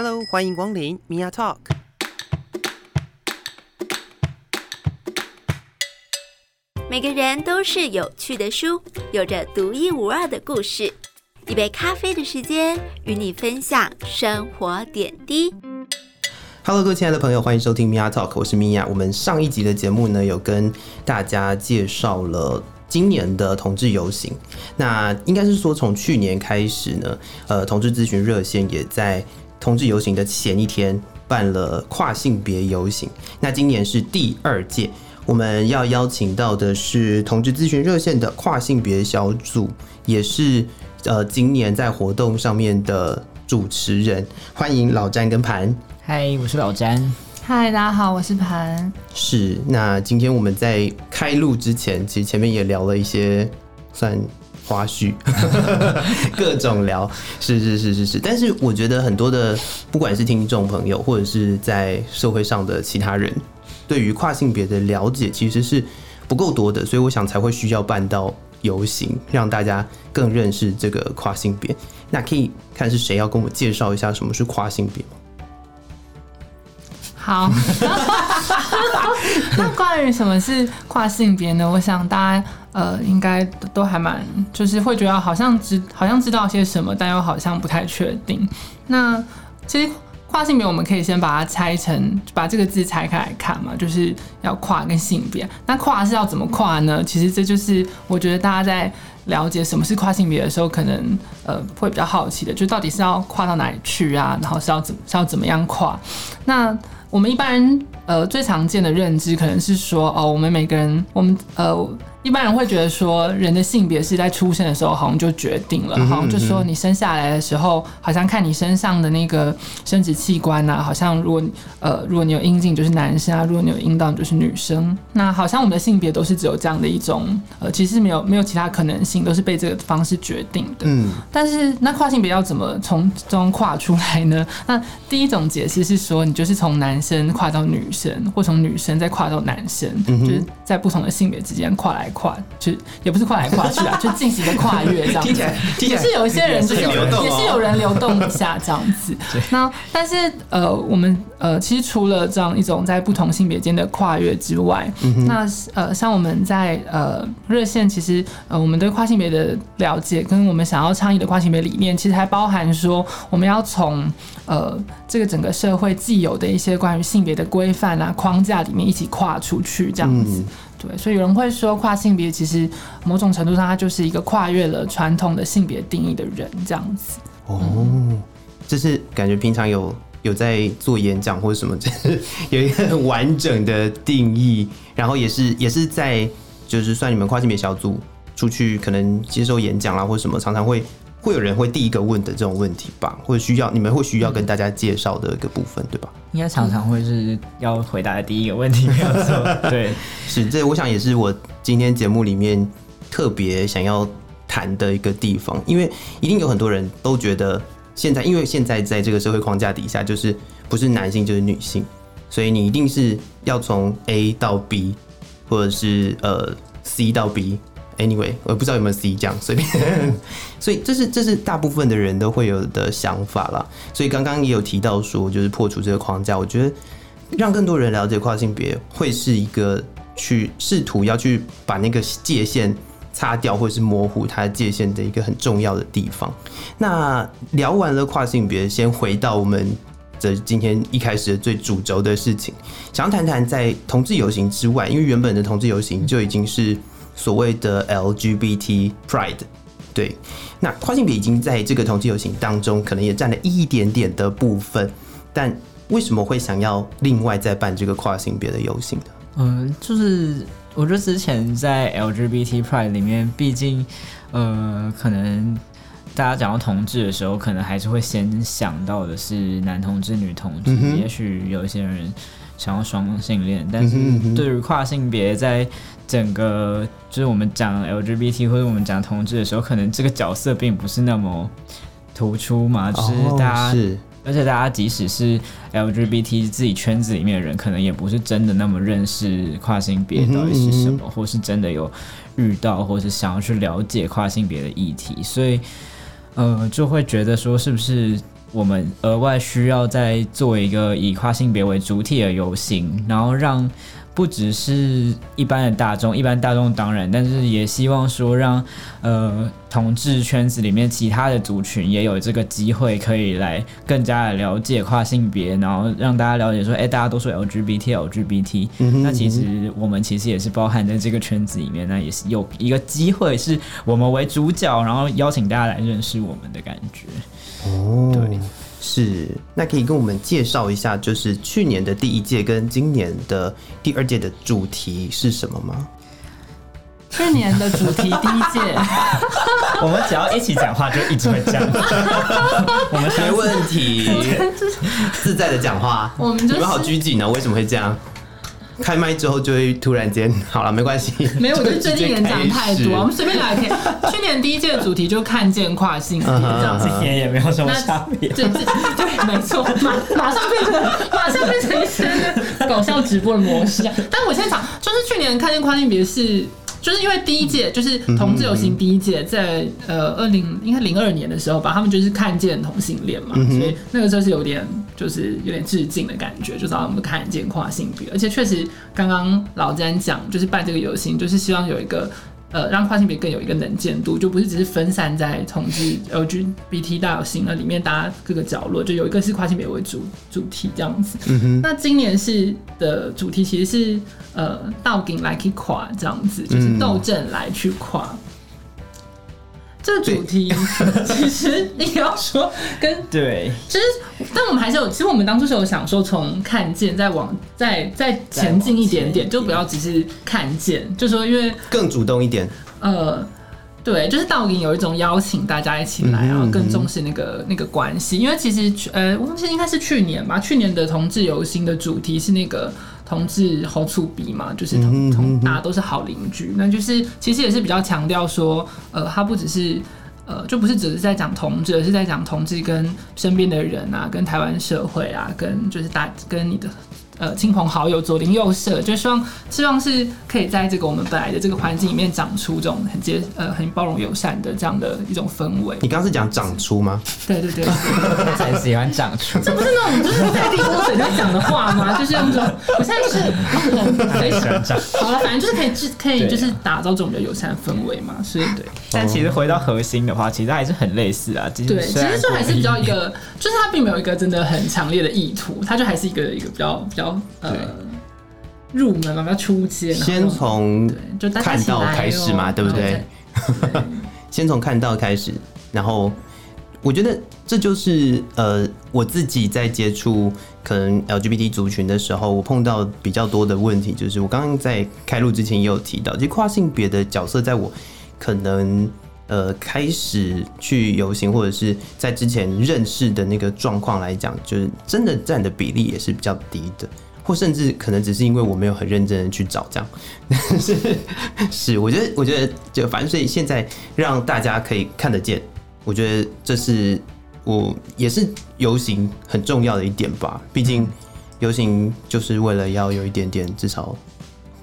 Hello，欢迎光临 Mia Talk。每个人都是有趣的书，有着独一无二的故事。一杯咖啡的时间，与你分享生活点滴。Hello，各位亲爱的朋友，欢迎收听 Mia Talk，我是 Mia。我们上一集的节目呢，有跟大家介绍了今年的同志游行。那应该是说，从去年开始呢，呃，同志咨询热线也在同志游行的前一天办了跨性别游行。那今年是第二届，我们要邀请到的是同志咨询热线的跨性别小组，也是呃今年在活动上面的主持人。欢迎老詹跟盘。嗨，我是老詹。嗨，大家好，我是盘。是，那今天我们在开录之前，其实前面也聊了一些算花絮，各种聊，是是是是是。但是我觉得很多的，不管是听众朋友，或者是在社会上的其他人，对于跨性别的了解其实是不够多的，所以我想才会需要办到游行，让大家更认识这个跨性别。那可以看是谁要跟我介绍一下什么是跨性别吗？好，那关于什么是跨性别呢？我想大家呃应该都还蛮，就是会觉得好像知好像知道些什么，但又好像不太确定。那其实跨性别，我们可以先把它拆成，把这个字拆开来看嘛，就是要跨跟性别。那跨是要怎么跨呢？其实这就是我觉得大家在了解什么是跨性别的时候，可能呃会比较好奇的，就到底是要跨到哪里去啊？然后是要怎是要怎么样跨？那我们一般人呃最常见的认知可能是说，哦，我们每个人，我们呃一般人会觉得说，人的性别是在出生的时候好像就决定了，好像就说你生下来的时候，好像看你身上的那个生殖器官啊，好像如果呃如果你有阴茎就是男生啊，如果你有阴道你就是女生，那好像我们的性别都是只有这样的一种呃，其实没有没有其他可能性，都是被这个方式决定的。嗯，但是那跨性别要怎么从中跨出来呢？那第一种解释是说，你就是从男生跨到女生，或从女生再跨到男生，就是在不同的性别之间跨来跨，就也不是跨来跨去啊，就进行一个跨越这样子。听起来听起来也是有一些人就是也是流动哦也是有人流动一下这样子。那但是呃，我们呃，其实除了这样一种在不同性别间的跨越之外，那呃，像我们在呃热线，其实呃，我们对跨性别的了解跟我们想要倡议的跨性别理念，其实还包含说，我们要从呃这个整个社会既有的一些关于性别的规范啊框架里面一起跨出去这样子。嗯对，所以有人会说跨性别其实某种程度上，它就是一个跨越了传统的性别定义的人这样子。哦，就是感觉平常有有在做演讲或者什么，就是有一个很完整的定义，然后也是也是在就是算你们跨性别小组出去可能接受演讲啦或者什么，常常会会有人会第一个问的这种问题吧，或者需要你们会需要跟大家介绍的一个部分，对吧？应该常常会是要回答的第一个问题，没有错。对，是，这我想也是我今天节目里面特别想要谈的一个地方，因为一定有很多人都觉得现在，因为现在在这个社会框架底下，就是不是男性就是女性，所以你一定是要从 A 到 B，或者是呃 C 到 B。Anyway，我不知道有没有 C 这样随便，所以这是这是大部分的人都会有的想法啦。所以刚刚也有提到说，就是破除这个框架，我觉得让更多人了解跨性别，会是一个去试图要去把那个界限擦掉，或者是模糊它界限的一个很重要的地方。那聊完了跨性别，先回到我们这今天一开始的最主轴的事情，想要谈谈在同志游行之外，因为原本的同志游行就已经是所谓的 LGBT Pride。对，那跨性别已经在这个同志游行当中，可能也占了一点点的部分，但为什么会想要另外再办这个跨性别的游行呢？嗯，就是我觉得之前在 LGBT Pride 里面，毕竟呃，可能大家讲到同志的时候，可能还是会先想到的是男同志、女同志，嗯也许有一些人想要双性恋，但是对于跨性别在整个就是我们讲 LGBT 或者我们讲同志的时候，可能这个角色并不是那么突出嘛，就是大家哦是。而且大家即使是 LGBT 自己圈子里面的人，可能也不是真的那么认识跨性别到底是什么，或是真的有遇到，或是想要去了解跨性别的议题，所以呃，就会觉得说，是不是我们额外需要再做一个以跨性别为主体的游行，然后让不只是一般的大众，一般大众当然，但是也希望说让呃同志圈子里面其他的族群也有这个机会可以来更加的了解跨性别，然后让大家了解说，哎、大家都说 LGBT LGBT，、那其实我们其实也是包含在这个圈子里面，那也是有一个机会是我们为主角，然后邀请大家来认识我们的感觉。哦，对，是，那可以跟我们介绍一下，就是去年的第一届跟今年的第二届的主题是什么吗？去年的主题第一届，我们只要一起讲话，就一直会这样。我们没问题，自在的讲话。我们就是你们好拘谨哦，为什么会这样？开麦之后就会突然间，好了，没关系。没有，我觉得最近演讲太多，我们随便聊也可以。去年第一届的主题就看见跨性别这样今年也没有什么那差别。对，没错，马马上变成马上变成一些搞笑直播的模式。但我现在想就是去年看见跨性别是。就是因为第一届就是同志游行第一届，在呃二零应该零二年的时候吧，他们就是看见同性恋嘛，所以那个时候是有点就是有点致敬的感觉，就是让我们看见跨性别，而且确实刚刚老詹讲，就是办这个游行，就是希望有一个呃，让跨性别更有一个能见度，就不是只是分散在统计 LGBT 大游行那里面，大家各个角落，就有一个是跨性别为主主题这样子。那今年是的主题其实是呃倒顶来去跨这样子，就是斗阵来去跨。这个主题 其实你要说跟对，其实，但我们还是有，其实我们当初是有想说，从看见再往再再前进一点点，就不要只是看见，就说因为更主动一点。呃，对，就是倒影有一种邀请大家一起来，然后更重视那个那个关系，因为其实去呃，我忘记应该是去年吧，去年的同志游行的主题是那个。同志好处比嘛，就是同同大家都是好邻居，那就是其实也是比较强调说，呃，他不只是呃，就不是只是在讲同志，而是在讲同志跟身边的人啊，跟台湾社会啊，跟就是大跟你的呃亲朋好友左邻右舍，就希望希望是可以在这个我们本来的这个环境里面长出这种很接呃很包容友善的这样的一种氛围。你刚刚是讲长出吗？对对对，对很喜欢长出。这不是那种就是在地多水在讲的话吗？就是用这种，我现在就是哦很喜欢长。好了，反正就是可以制可以就是打造这种比较友善的氛围嘛，所以对。但其实回到核心的话，其实还是很类似啊。其实对，其实就还是比较一个，就是它并没有一个真的很强烈的意图，它就还是一个一个比较比较呃入门嘛，比较初阶。先从，就看到开始嘛，哦对不对？先从看到开始，然后我觉得这就是呃我自己在接触可能 LGBT 族群的时候，我碰到比较多的问题，就是我刚刚在开录之前也有提到，其实跨性别的角色在我可能。呃，开始去游行，或者是在之前认识的那个状况来讲，就是真的占的比例也是比较低的，或甚至可能只是因为我没有很认真的去找这样。是是，我觉得，我觉得就反正所以现在让大家可以看得见，我觉得这是我也是游行很重要的一点吧。毕竟游行就是为了要有一点点至少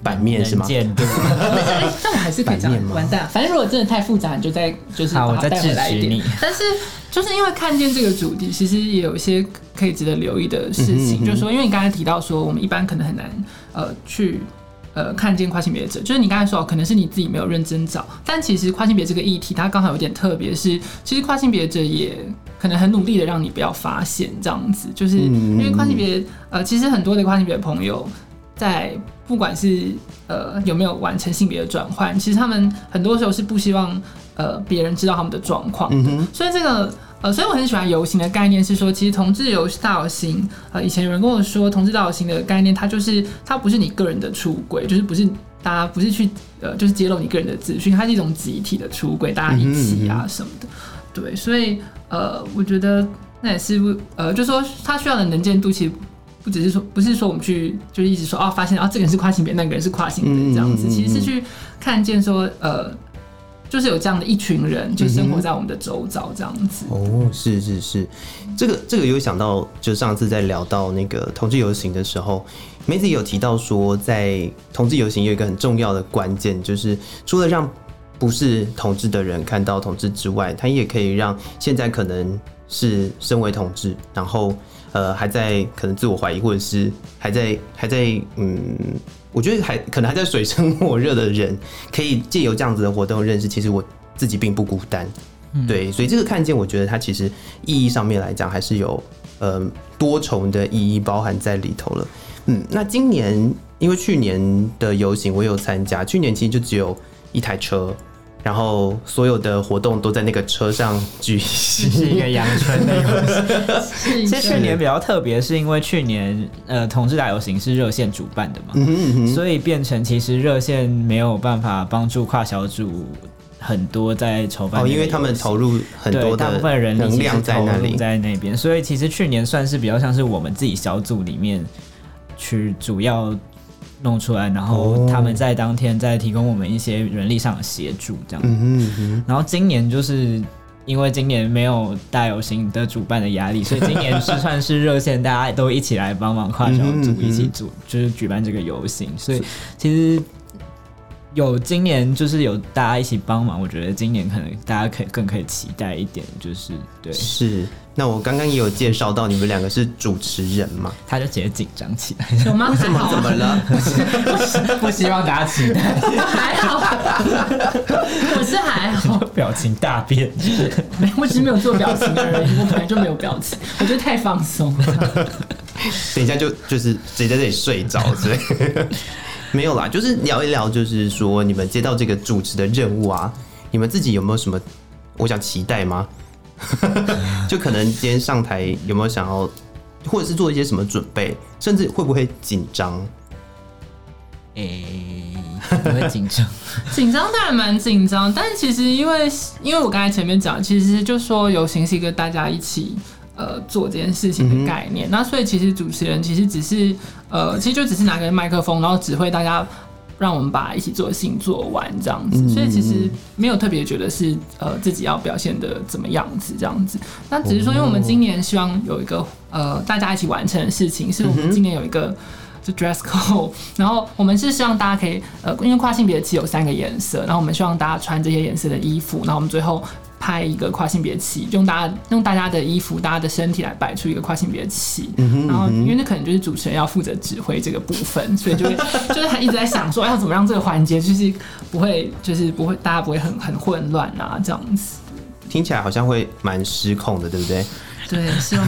版面是吗？但 我还是可以讲完蛋。反正如果真的太复杂，你就再就是好我再把它带回来一点制止你。但是就是因为看见这个主题，其实也有一些可以值得留意的事情，嗯哼嗯哼就是说，因为你刚才提到说，我们一般可能很难呃去。呃，看见跨性别者，就是你刚才说，可能是你自己没有认真找，但其实跨性别这个议题，它刚好有点特别，是其实跨性别者也可能很努力的让你不要发现这样子，就是因为跨性别，呃，其实很多的跨性别朋友在不管是呃有没有完成性别的转换，其实他们很多时候是不希望呃别人知道他们的状况的，嗯哼。所以这个。呃，所以我很喜欢游行的概念，是说，其实同志游大游行，呃，以前有人跟我说，同志大游行的概念，它就是它不是你个人的出轨，就是不是大家不是去呃，就是揭露你个人的资讯，它是一种集体的出轨，大家一起啊什么的，对，所以呃，我觉得那也是呃，就说它需要的能见度，其实不只是说，不是说我们去就是一直说哦，发现哦这个人是跨性别，那个人是跨性别这样子，其实是去看见说呃。就是有这样的一群人，就生活在我们的周遭，这样子。哦，是是是，这个这个有想到，就上次在聊到那个同志游行的时候，梅子也有提到说，在同志游行有一个很重要的关键，就是除了让不是同志的人看到同志之外，它也可以让现在可能是身为同志，然后呃还在可能自我怀疑，或者是还在还在嗯，我觉得还可能还在水深火热的人，可以借由这样子的活动认识，其实我自己并不孤单。对，所以这个看见，我觉得它其实意义上面来讲，还是有呃多重的意义包含在里头了。嗯，那今年因为去年的游行我有参加，去年其实就只有一台车，然后所有的活动都在那个车上举行，是一个阳春的游戏。其实去年比较特别，是因为去年呃同志大游行是热线主办的嘛，嗯哼。嗯哼，所以变成其实热线没有办法帮助跨小组很多在筹办哦，因为他们投入很多对大部分人力能量在那里，在那边，所以其实去年算是比较像是我们自己小组里面去主要弄出来，然后哦他们在当天再提供我们一些人力上的协助，这样。然后今年就是因为今年没有大游行的主办的压力，所以 今年是算是热线，大家都一起来帮忙跨小组一起组，就是举办这个游行，所以其实。有今年就是有大家一起帮忙，我觉得今年可能大家可以更可以期待一点，就是对，是。那我刚刚也有介绍到，你们两个是主持人嘛？他就直接紧张起来，有吗？怎么了？不希望大家期待，还好，我是还好，表情大变。没，我只是没有做表情而已，我本来就没有表情，我觉得太放松了。等一下就就是直接在这里睡着之类的。没有啦，就是聊一聊，就是说你们接到这个主持的任务啊，你们自己有没有什么我想期待吗？就可能今天上台有没有想要，或者是做一些什么准备，甚至会不会紧张？诶、不会紧张，紧张当然蛮紧张，但是其实因为因为我刚才前面讲，其实就说游行是一个大家一起呃做这件事情的概念，那所以其实主持人其实只是呃，其实就只是拿个麦克风，然后指挥大家。让我们把一起做的事情做完，这样子，所以其实没有特别觉得是呃自己要表现的怎么样子这样子。那只是说，因为我们今年希望有一个呃大家一起完成的事情，是我们今年有一个就 dress code，然后我们是希望大家可以呃，因为跨性别旗有三个颜色，然后我们希望大家穿这些颜色的衣服，然后我们最后拍一个跨性别旗，用大家用大家的衣服、大家的身体来摆出一个跨性别旗。然后因为那可能就是主持人要负责指挥这个部分，所以就会 就是他一直在想说，哎要怎么让这个环节就是不会就是不会大家不会很很混乱啊这样子。听起来好像会蛮失控的，对不对？对，希望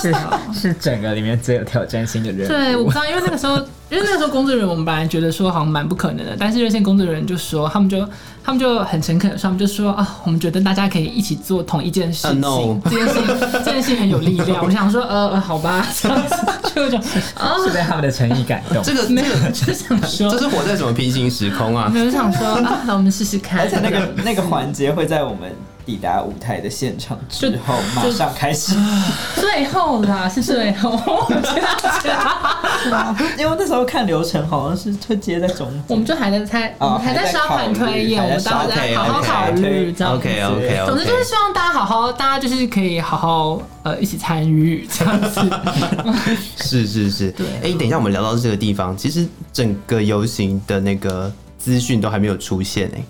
是是整个里面最有挑战性的人。对，我不知道，因为那个时候，因为那个时候工作人员我们本来觉得说好像蛮不可能的，但是热线工作人员就说，他们就他们就很诚恳的说，他们就说啊，我们觉得大家可以一起做同一件事情 Uh, no 这件事情这件事情很有力量。我想说，呃，呃好吧，这样子就讲啊，是被他们的诚意感动。这个没有这个，就想说这，是活在什么平行时空啊？我就想说啊，那我们试试看。而且那个那个环节会在我们抵达舞台的现场之后马上开始，最后啦，是最后，因为那时候看流程好像是会接在中间，我们就还在猜，我们还在沙盘推演，我们当时在好好考虑这样子。OK OK 总之就是希望大家好好，大家就是可以好好呃一起参与这样子。是是是。对哎、等一下，我们聊到这个地方，其实整个游行的那个资讯都还没有出现哎、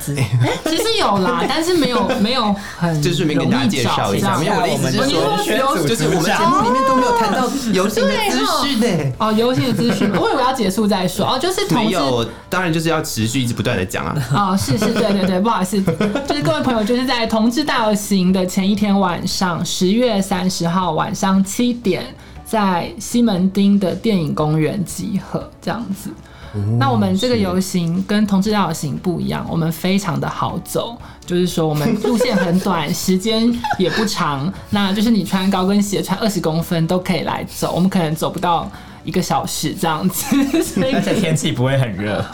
其实有啦，但是没有没有很就顺便跟大家介绍一下没有我的意思是说就是我们节目里面都没有谈到游行的资讯呢。哦，游戏的资讯，我以为要结束再说哦，就是同志没有，当然就是要持续一直不断的讲啊。哦，是是，对对对，不好意思，就是各位朋友，就是在同志大游行的前一天晚上，十月三十号晚上七点，在西门町的电影公园集合，这样子。那我们这个游行跟同志大游行不一样，我们非常的好走，就是说我们路线很短，时间也不长，那就是你穿高跟鞋穿二十公分都可以来走，我们可能走不到一个小时这样子，所以而且天气不会很热，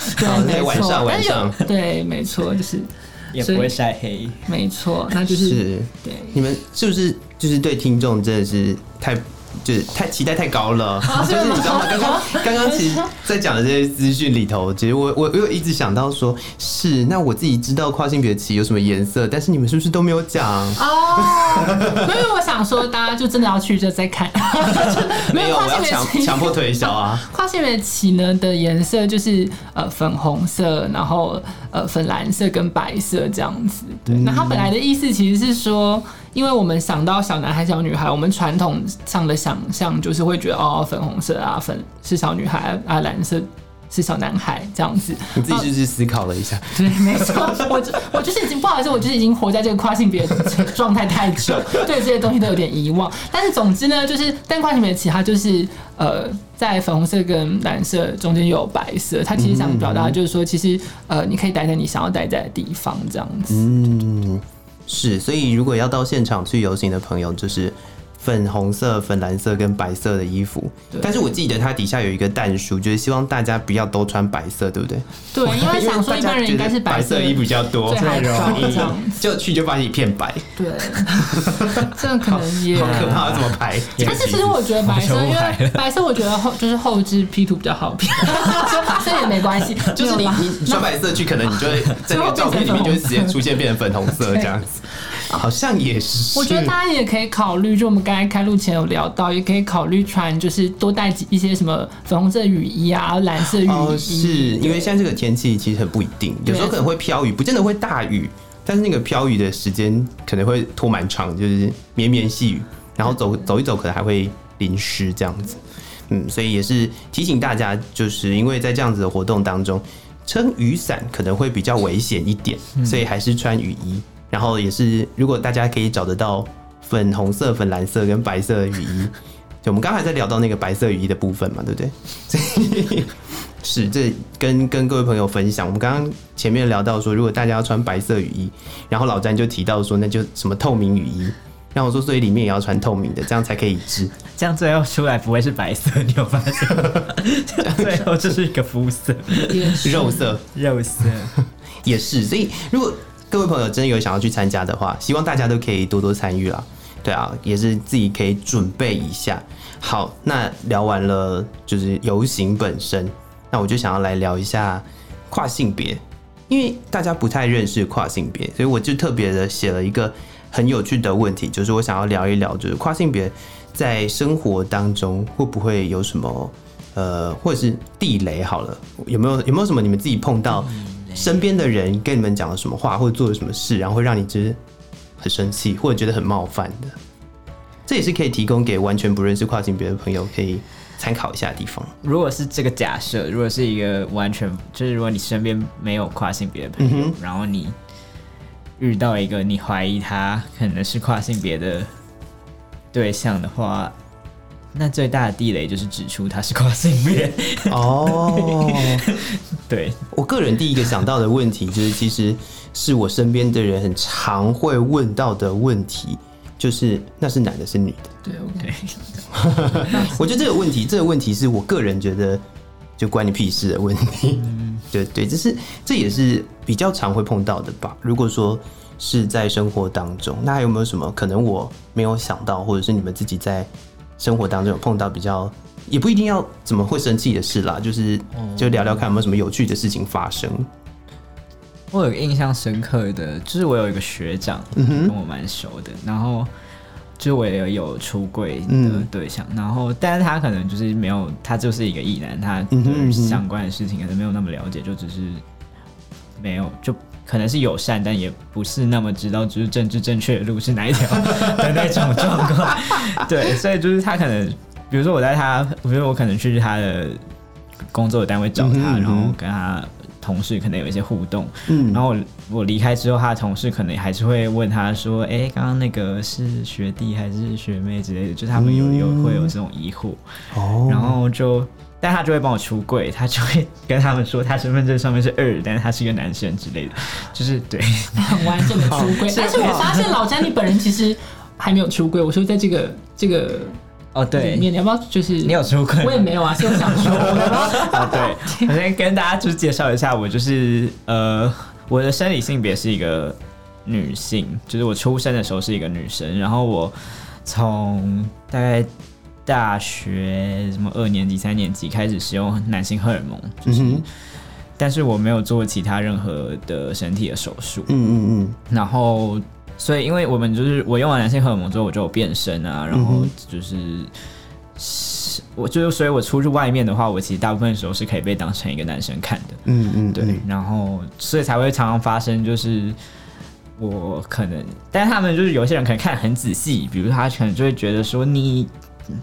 对晚上晚对，没错，就是也不会晒黑。没错，那就是是，对。你们是不是就是对听众真的是太就是太期待太高了？就是你知道吗？刚刚刚刚其实，在讲的这些资讯里头，其实我我我有一直想到说，是那我自己知道跨性别旗有什么颜色，但是你们是不是都没有讲？哦，因为我想说，大家就真的要去就再看，没有我要强旗。强迫推销啊！跨性别旗呢的颜色就是呃粉红色，然后呃粉蓝色跟白色这样子。对，那它本来的意思其实是说因为我们想到小男孩、小女孩，我们传统上的想象就是会觉得哦，粉红色啊，粉是小女孩啊，蓝色是小男孩这样子。你自己就是思考了一下，对，没错，我就我就是已经不好意思，我就是已经活在这个跨性别的状态太久，对这些东西都有点遗忘。但是总之呢，就是但跨性别其他就是呃，在粉红色跟蓝色中间有白色，他其实想表达的就是说，其实呃，你可以待在你想要待在的地方这样子。嗯，是，所以如果要到现场去游行的朋友，就是粉红色、粉蓝色跟白色的衣服。但是我记得它底下有一个淡书，就是希望大家不要都穿白色，对不对？对，因为想说一般人应该是白色色衣服比较多，最好找容易这样。就去就发现一片白，对，这可能也好。可怕，怎么排？但是其实我觉得白色，因为白色我觉得后就是后置 P 图比较好 P，所以也没关系。就是你你穿白色去，可能你就会在那个照片里面就会直接出现变成粉红色这样子，好像也是。我觉得大家也可以考虑，就我们刚才开录前有聊到，也可以考虑穿，就是多带几一些什么粉红色雨衣啊、蓝色雨衣。哦，是因为现在这个天气其实很不一定，有时候可能会飘雨，不见得会大雨，但是那个飘雨的时间可能会拖蛮长，就是绵绵细雨，然后走走一走可能还会淋湿这样子。嗯，所以也是提醒大家，就是因为在这样子的活动当中，撑雨伞可能会比较危险一点，所以还是穿雨衣。然后也是，如果大家可以找得到粉红色、粉蓝色跟白色的雨衣，就我们刚才在聊到那个白色雨衣的部分嘛，对不对？所 以是这跟跟各位朋友分享，我们刚刚前面聊到说，如果大家要穿白色雨衣，然后老詹就提到说，那就什么透明雨衣。然后我说，所以里面也要穿透明的，这样才可以一致。这样最后出来不会是白色，你有发现吗？这 样最后就是一个肤色，肉 色肉色。也是，所以如果各位朋友真的有想要去参加的话，希望大家都可以多多参与啦。对啊，也是自己可以准备一下。好，那聊完了就是游行本身，那我就想要来聊一下跨性别，因为大家不太认识跨性别，所以我就特别的写了一个很有趣的问题，就是我想要聊一聊，就是跨性别在生活当中会不会有什么呃，或者是地雷好了，有没有有没有什么你们自己碰到身边的人跟你们讲了什么话，或者做了什么事，然后会让你觉得很生气，或者觉得很冒犯的？这也是可以提供给完全不认识跨性别的朋友可以参考一下的地方。如果是这个假设，如果是一个完全就是如果你身边没有跨性别的朋友，嗯然后你遇到一个你怀疑他可能是跨性别的对象的话，那最大的地雷就是指出他是跨性别。哦，对，我个人第一个想到的问题就是，其实是我身边的人很常会问到的问题，就是那是男的是女的？对，OK，我觉得这个问题，这个问题是我个人觉得就关你屁事的问题。对对，这是这也是比较常会碰到的吧。如果说是在生活当中，那还有没有什么可能我没有想到，或者是你们自己在生活当中有碰到比较，也不一定要怎么会生气的事啦，就是就聊聊看有没有什么有趣的事情发生。我有个印象深刻的，就是我有一个学长，跟我蛮熟的，然后就是我也有出柜的嗯对象，然后但是他可能就是没有，他就是一个异男，他嗯哼嗯哼对相关的事情可能没有那么了解，就只是没有就。可能是友善，但也不是那么知道，就是政治正确的路是哪一条 的那种状况。对，所以就是他可能，比如说我在他，比如说我可能去他的工作的单位找他，嗯哼嗯哼然后跟他同事可能有一些互动，嗯。然后我我离开之后，他的同事可能还是会问他说：“哎、刚刚那个是学弟还是学妹之类的？”就他们有有会有这种疑惑，哦。然后就，但他就会帮我出柜，他就会跟他们说他身份证上面是二，但是他是一个男生之类的，就是对，很 完整的出柜。但 是我发现老詹你本人其实还没有出柜。我说在这个这个哦对。里，面，你要不要就是你有出柜吗？我也没有啊，所以我想说，我要不要啊，对，我先跟大家就是介绍一下，我就是呃，我的生理性别是一个女性，就是我出生的时候是一个女生，然后我从大概大学什么二年级、三年级开始使用男性荷尔蒙，就是，嗯但是我没有做其他任何的身体的手术，嗯嗯嗯。然后，所以因为我们就是我用完男性荷尔蒙之后，我就有变身啊，然后嗯就是。是我就是，所以我出去外面的话，我其实大部分时候是可以被当成一个男生看的，嗯嗯，对，然后所以才会常常发生，就是我可能，但是他们就是有些人可能看得很仔细，比如他可能就会觉得说你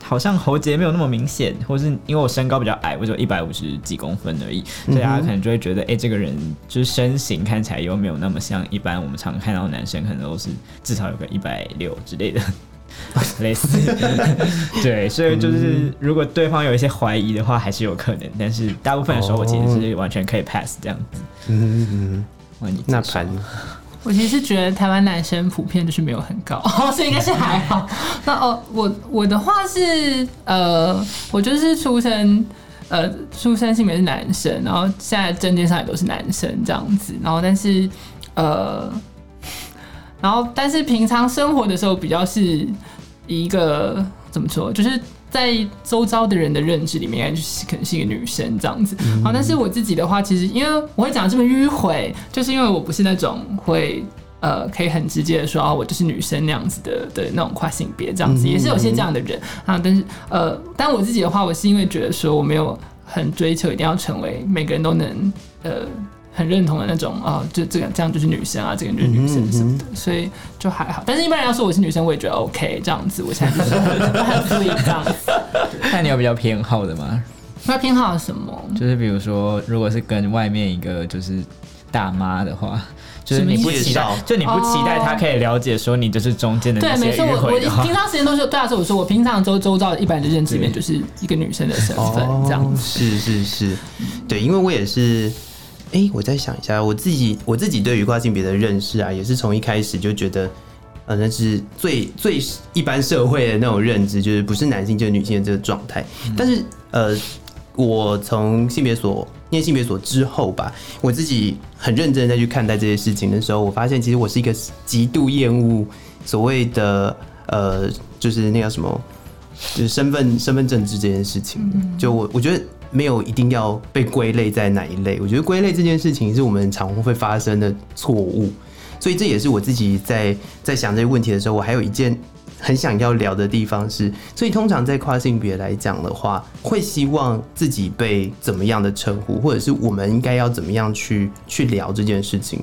好像喉结没有那么明显，或是因为我身高比较矮，我只有一百五十几公分而已，所以大家可能就会觉得，哎、这个人就是身形看起来又没有那么像一般我们常看到的男生，可能都是至少有个一百六之类的。类似，对，所以就是如果对方有一些怀疑的话，还是有可能，但是大部分的时候我其实是完全可以 pass 这样子。嗯嗯，哇，你那盘我其实觉得台湾男生普遍就是没有很高，所以应该是还好。那哦，我我的话是呃，我就是出生呃出生性别是男生，然后现在证件上也都是男生这样子，然后但是呃，然后但是平常生活的时候比较是一个怎么说，就是。在周遭的人的认知里面，就是可能是一个女生这样子。好，但是我自己的话，其实因为我会讲这么迂回，就是因为我不是那种会呃可以很直接的说啊，我就是女生那样子的的那种跨性别这样子，也是有些这样的人啊。但是呃，但我自己的话，我是因为觉得说我没有很追求一定要成为每个人都能呃。很认同的那种啊，就这个这样就是女生啊，这个就是女生什么的，所以就还好。但是一般人要说我是女生，我也觉得 OK 这样子。我现在就是很 free 这样子。那你有比较偏好的吗？那偏好什么？就是比如说，如果是跟外面一个就是大妈的话，就是你不期待就你不期待她可以了解说你就是中间的对，那些没错，我我迂回的话平，常时间都是对啊，所以我说我平常周周遭一般的认知里面就是一个女生的身份这样子。是是是，对，因为我也是，哎、我再想一下，我自己我自己对于跨性别的认识啊，也是从一开始就觉得，呃，那是最最一般社会的那种认知，就是不是男性就是女性的这个状态。但是呃，我从性别所念性别所之后吧，我自己很认真的再去看待这些事情的时候，我发现其实我是一个极度厌恶所谓的呃，就是那个什么。就是身份身份政治这件事情，就我我觉得没有一定要被归类在哪一类，我觉得归类这件事情是我们常会发生的错误，所以这也是我自己在在想这个问题的时候，我还有一件很想要聊的地方是，所以通常在跨性别来讲的话，会希望自己被怎么样的称呼，或者是我们应该要怎么样去去聊这件事情，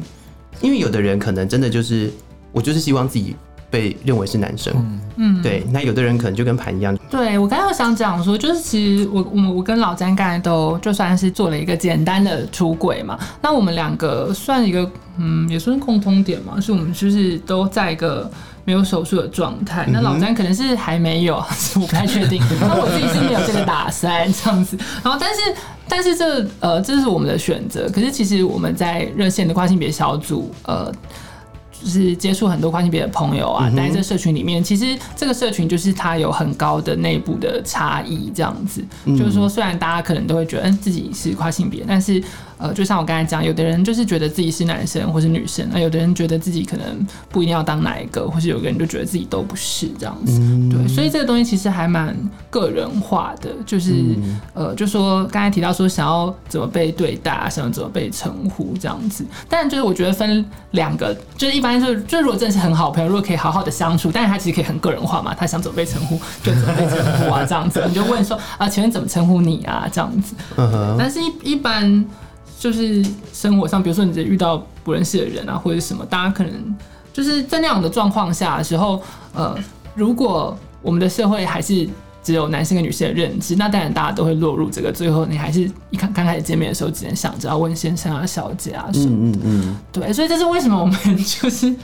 因为有的人可能真的就是我就是希望自己被认为是男生，嗯，对，那有的人可能就跟盘一样，对我刚刚有想讲说，就是其实我我我跟老詹刚才都就算是做了一个简单的出轨嘛，那我们两个算一个嗯也算是共通点嘛，是我们就是都在一个没有手术的状态。那老詹可能是还没有，我不太确定。那我自己是没有这个打算这样子。然后但是但是这呃这是我们的选择，可是其实我们在热线的跨性别小组呃。就是接触很多跨性别的朋友啊，待在这社群里面，其实这个社群就是它有很高的内部的差异，这样子。就是说，虽然大家可能都会觉得，嗯，自己是跨性别，但是呃，就像我刚才讲，有的人就是觉得自己是男生或是女生，那有的人觉得自己可能不一定要当哪一个，或是有个人就觉得自己都不是这样子。对，所以这个东西其实还蛮个人化的，就是、呃，就说刚才提到说想要怎么被对待啊，想要怎么被称呼这样子，但就是我觉得分两个，就是一般就是就是如果真的是很好朋友，如果可以好好的相处，但是他其实可以很个人化嘛，他想怎么被称呼就怎么被称呼啊，这样子，你就问说啊，请问怎么称呼你啊，这样子。但是一一般就是生活上，比如说你只遇到不认识的人啊，或者什么，大家可能就是在那样的状况下的时候，呃，如果我们的社会还是只有男性跟女性的认知，那当然大家都会落入这个，最后你还是一看刚开始见面的时候，只能想着要问先生啊、小姐啊什么嗯嗯嗯，对，所以这是为什么我们就是，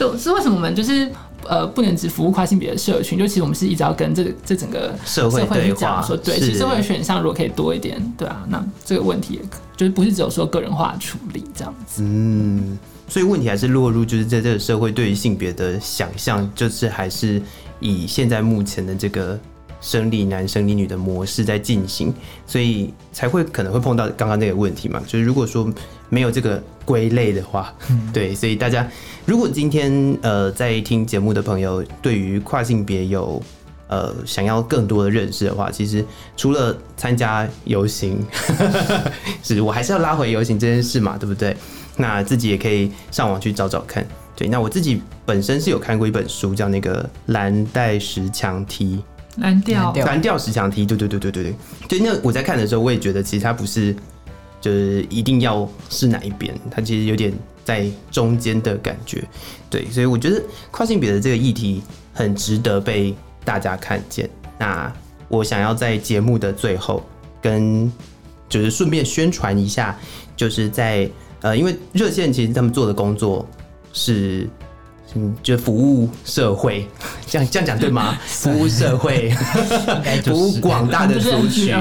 就是为什么我们就是呃不能只服务跨性别的社群，就其实我们是一直要跟这这整个社会去讲说，对，其实社会的选项如果可以多一点，对啊，那这个问题也可就是不是只有说个人化处理这样子，嗯，所以问题还是落入就是在这个社会对于性别的想象，就是还是以现在目前的这个生理男生理女的模式在进行，所以才会可能会碰到刚刚那个问题嘛。就是如果说没有这个归类的话，对，所以大家如果今天呃在听节目的朋友对于跨性别有呃想要更多的认识的话，其实除了参加游行，是我还是要拉回游行这件事嘛，对不对？那自己也可以上网去找找看。对，那我自己本身是有看过一本书，叫那个《蓝带石墙梯蓝调蓝调》，石墙梯。对对对对对对，对。那我在看的时候，我也觉得其实它不是就是一定要是哪一边，它其实有点在中间的感觉。对，所以我觉得跨性别的这个议题很值得被大家看见。那我想要在节目的最后跟就是顺便宣传一下，就是在呃，因为热线其实他们做的工作是。嗯，就服务社会，这样这样讲对吗？服务社会，服务广大的族群。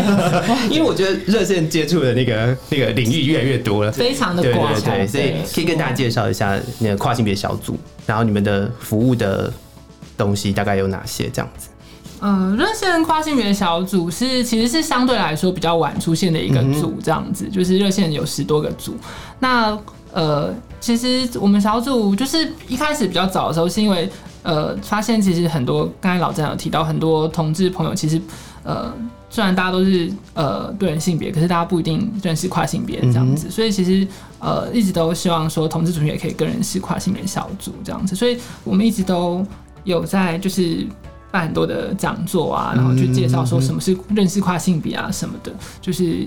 因为我觉得热线接触的那个那个领域越来越多了，非常的对广。对对，所以可以跟大家介绍一下那个跨性别小组，然后你们的服务的东西大概有哪些？这样子。嗯，热线跨性别小组是其实是相对来说比较晚出现的一个组，这样子，就是热线有十多个组。那呃，其实我们小组就是一开始比较早的时候，是因为呃发现其实很多刚才老詹有提到很多同志朋友，其实呃虽然大家都是呃对人性别，可是大家不一定认识跨性别这样子，所以其实呃一直都希望说同志族群也可以跟认识跨性别小组这样子，所以我们一直都有在就是办很多的讲座啊，然后去介绍说什么是认识跨性别啊什么的，就是。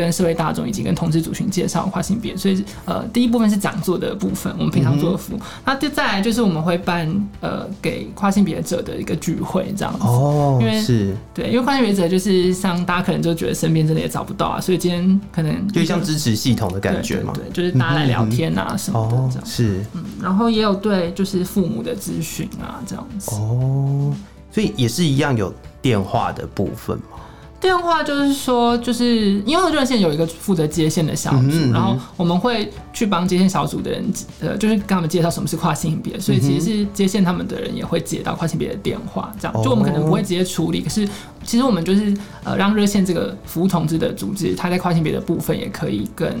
跟社会大众以及跟同志族群介绍跨性别，所以呃，第一部分是讲座的部分，我们平常做的服务。那就再来就是我们会办呃给跨性别者的一个聚会这样子。哦，因为是对，因为跨性别者就是像大家可能就觉得身边真的也找不到啊，所以今天可能就像支持系统的感觉嘛，对，就是大家来聊天啊什么的这样。是，嗯，然后也有对就是父母的咨询啊这样子。哦，所以也是一样有电话的部分嘛。电话就是说，就是因为热线有一个负责接线的小组，然后我们会去帮接线小组的人，呃，就是跟他们介绍什么是跨性别，所以其实是接线他们的人也会接到跨性别的电话，这样就我们可能不会直接处理，可是其实我们就是呃让热线这个服务同志的组织，他在跨性别的部分也可以更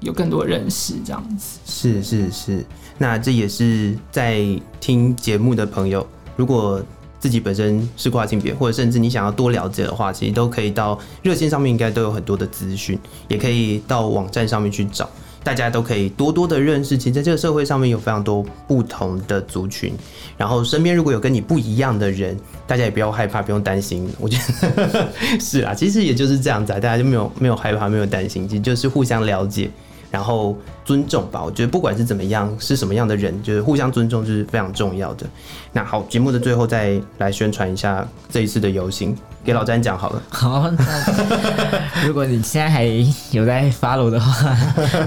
有更多认识，这样子。是是是，那这也是在听节目的朋友，如果。自己本身是跨性别，或者甚至你想要多了解的话，其实都可以到热线上面，应该都有很多的资讯，也可以到网站上面去找，大家都可以多多的认识。其实在这个社会上面有非常多不同的族群，然后身边如果有跟你不一样的人，大家也不要害怕，不用担心。我觉得是啊，其实也就是这样子啊，大家就没有没有害怕，没有担心，其实就是互相了解。然后尊重吧，我觉得不管是怎么样，是什么样的人，就是互相尊重是非常重要的。那好，节目的最后再来宣传一下这一次的游行，给老詹讲好了。好，如果你现在还有在 follow 的话，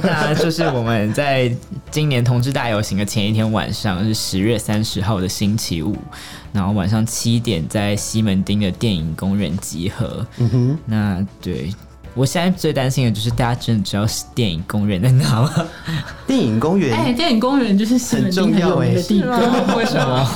那就是我们在今年同志大游行的前一天晚上，是十月三十号的星期五，然后晚上七点在西门町的电影公园集合。嗯哼，那对。我现在最担心的就是大家真的知道电影公园在哪吗？电影公园，哎，电影公园就是很重要哎，地方为什么？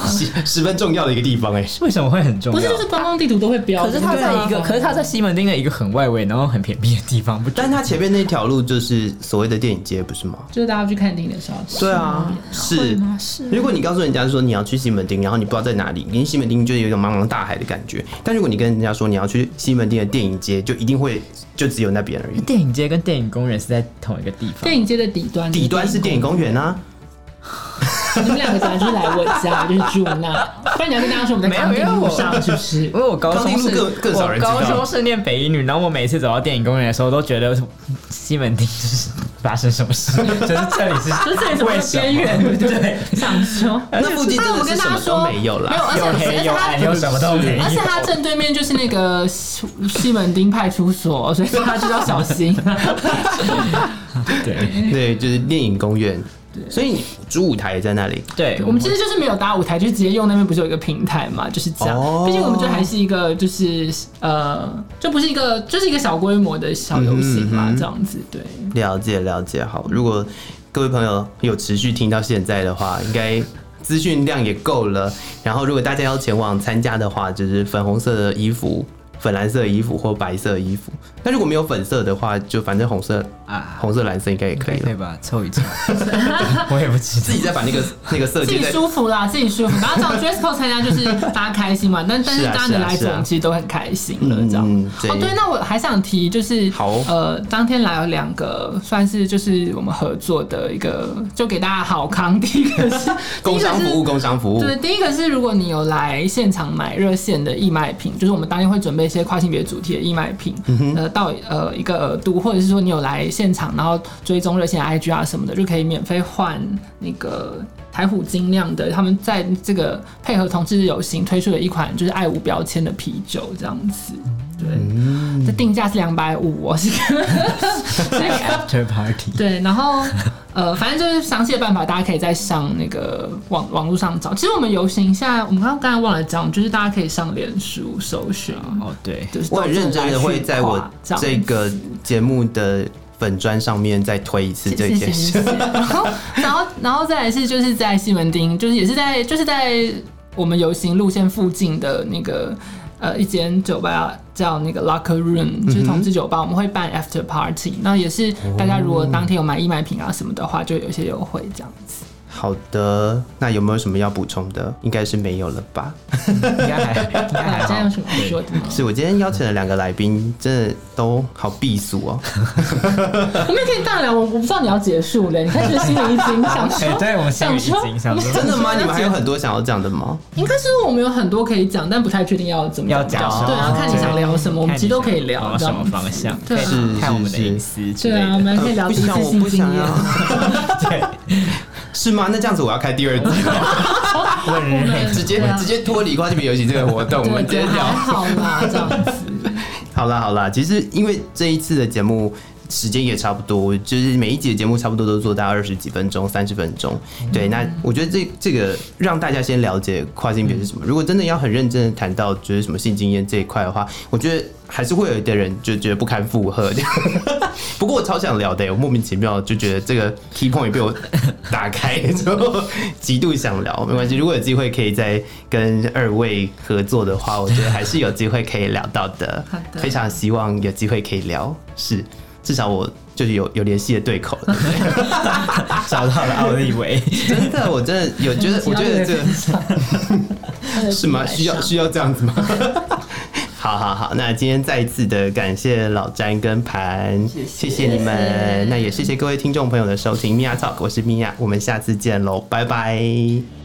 十分重要的一个地方哎，为什么会很重要？不是，就是观光地图都会标。可是它在一个，可是它在西门町的一个很外围，然后很偏僻的地方。不，但它前面那条路就是所谓的电影街，不是吗？就是大家去看电影的时候。对啊，是是。如果你告诉人家说你要去西门町，然后你不知道在哪里，因为西门町就有一种茫茫大海的感觉。但如果你跟人家说你要去西门町的电影街，就一定会。就只有那边而已。电影街跟电影公园是在同一个地方。电影街的底端，底端是电影公园啊。你们两个本来就是来我家，就是住那。不然你要跟大家说我们在康定路上，是不是？因为我高中是更少人高中是念北一女，然后我每次走到电影公园的时候，都觉得西门町就是发生什么事？就是这里是，就是这里什么边缘，对不对？想说那附近真的是什么都没有了，没有，而且有黑有什么都没有，而且它正对面就是那个西门町派出所，所以大家就要小心。对对，就是电影公园。所以你主舞台也在那里。对，我们其实就是没有搭舞台，就直接用那边不是有一个平台嘛，就是这样。毕竟我们就还是一个，就是呃，就不是一个，就是一个小规模的小游戏嘛，这样子。对，了解了解。好，如果各位朋友有持续听到现在的话，应该资讯量也够了。然后如果大家要前往参加的话，就是粉红色的衣服。粉蓝色衣服或白色衣服，那如果没有粉色的话，就反正红色啊，红色蓝色应该也可以了，对吧？凑一凑，我也不知道，自己再把那个 那个色自己舒服啦，自己舒服。然后找 dress code 参加就是大家开心嘛，但但是大家你来总其实都很开心了，这样。哦，对，那我还想提就是好，呃，当天来了两个算是就是我们合作的一个，就给大家好康。第一个是工商服务，工商服务。对，第一个是如果你有来现场买热线的义卖品，就是我们当天会准备。些跨性别主题的义卖品，呃，到呃一个额度，或者是说你有来现场，然后追踪热线 IG 啊什么的，就可以免费换那个台虎精酿的，他们在这个配合同志日游行推出的一款就是爱无标签的啤酒，这样子。对，这定价是两百五，我是。所以 After Party，对，然后呃，反正就是详细的办法，大家可以在上那个网网络上找。其实我们游行现在，我们刚刚忘了讲，就是大家可以上脸书搜寻，哦对，就是我很认真的会在我这个节目的粉砖上面再推一次这件事。然后，然后，然后再来是就是在西门町，就是也是在就是在我们游行路线附近的那个呃一间酒吧叫那个 Locker Room，就是同志酒吧，我们会办 After Party，那也是大家如果当天有买义卖品啊什么的话，就有一些优惠这样子。好的，那有没有什么要补充的？应该是没有了吧？应该还 应该还在有。什么要说的吗？是我今天邀请了两个来宾，真的都好避俗哦。我们也可以大聊，我我不知道你要结束了，你开始心里一惊，想说 哎，对我们心里一想说惊，想说真的吗？你们还有很多想要讲的吗？应该是我们有很多可以讲，但不太确定要怎么要讲对，然后看你想聊什么，我们其实都可以聊什么方向，对是看我们的是隐私对啊，我。们可以聊第一不想，我次性经不想要验。。对，是吗？那这样子我要开第二集了，问 人直接直接脱离跨性别游行这个活动，我们直接聊。好啦，这样子。好啦好啦，其实因为这一次的节目时间也差不多，就是每一集的节目差不多都做到二十几分钟、三十分钟。对，那我觉得这这个让大家先了解跨性别是什么。如果真的要很认真的谈到就是什么性经验这一块的话，我觉得还是会有一的人就觉得不堪负荷。不过我超想聊的，我莫名其妙就觉得这个 key point 被我打开之后，极度想聊。没关系，如果有机会可以再跟二位合作的话，我觉得还是有机会可以聊到的 好。的非常希望有机会可以聊，是至少我就是有有联系的对口了。对不对找到了奥利维，真的，我真的有觉得，我觉得这个 是吗？需要需要这样子吗？好好好，那今天再一次的感谢老詹跟盘，谢谢你们，那也谢谢各位听众朋友的收听，米娅 Talk，我是米娅，我们下次见喽，拜拜。